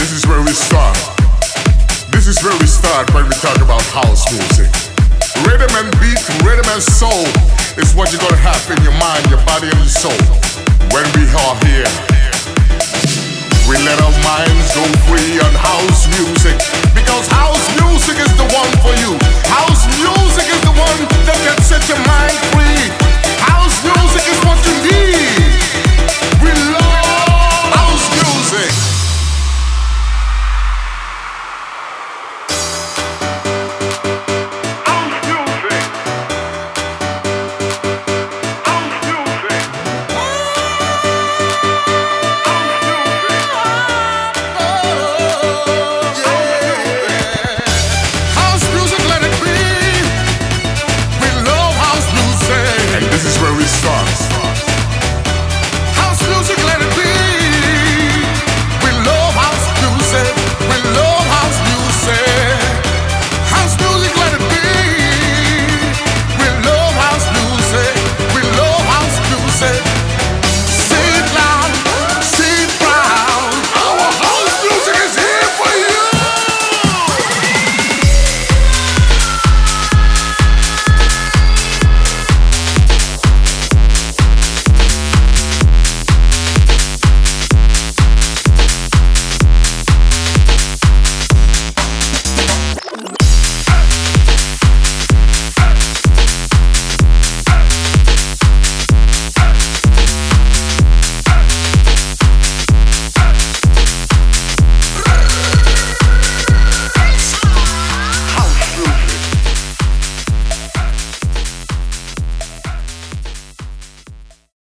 This is where we start. This is where we start when we talk about house music. Rhythm and beat, rhythm and soul is what you're gonna have in your mind, your body, and your soul when we are here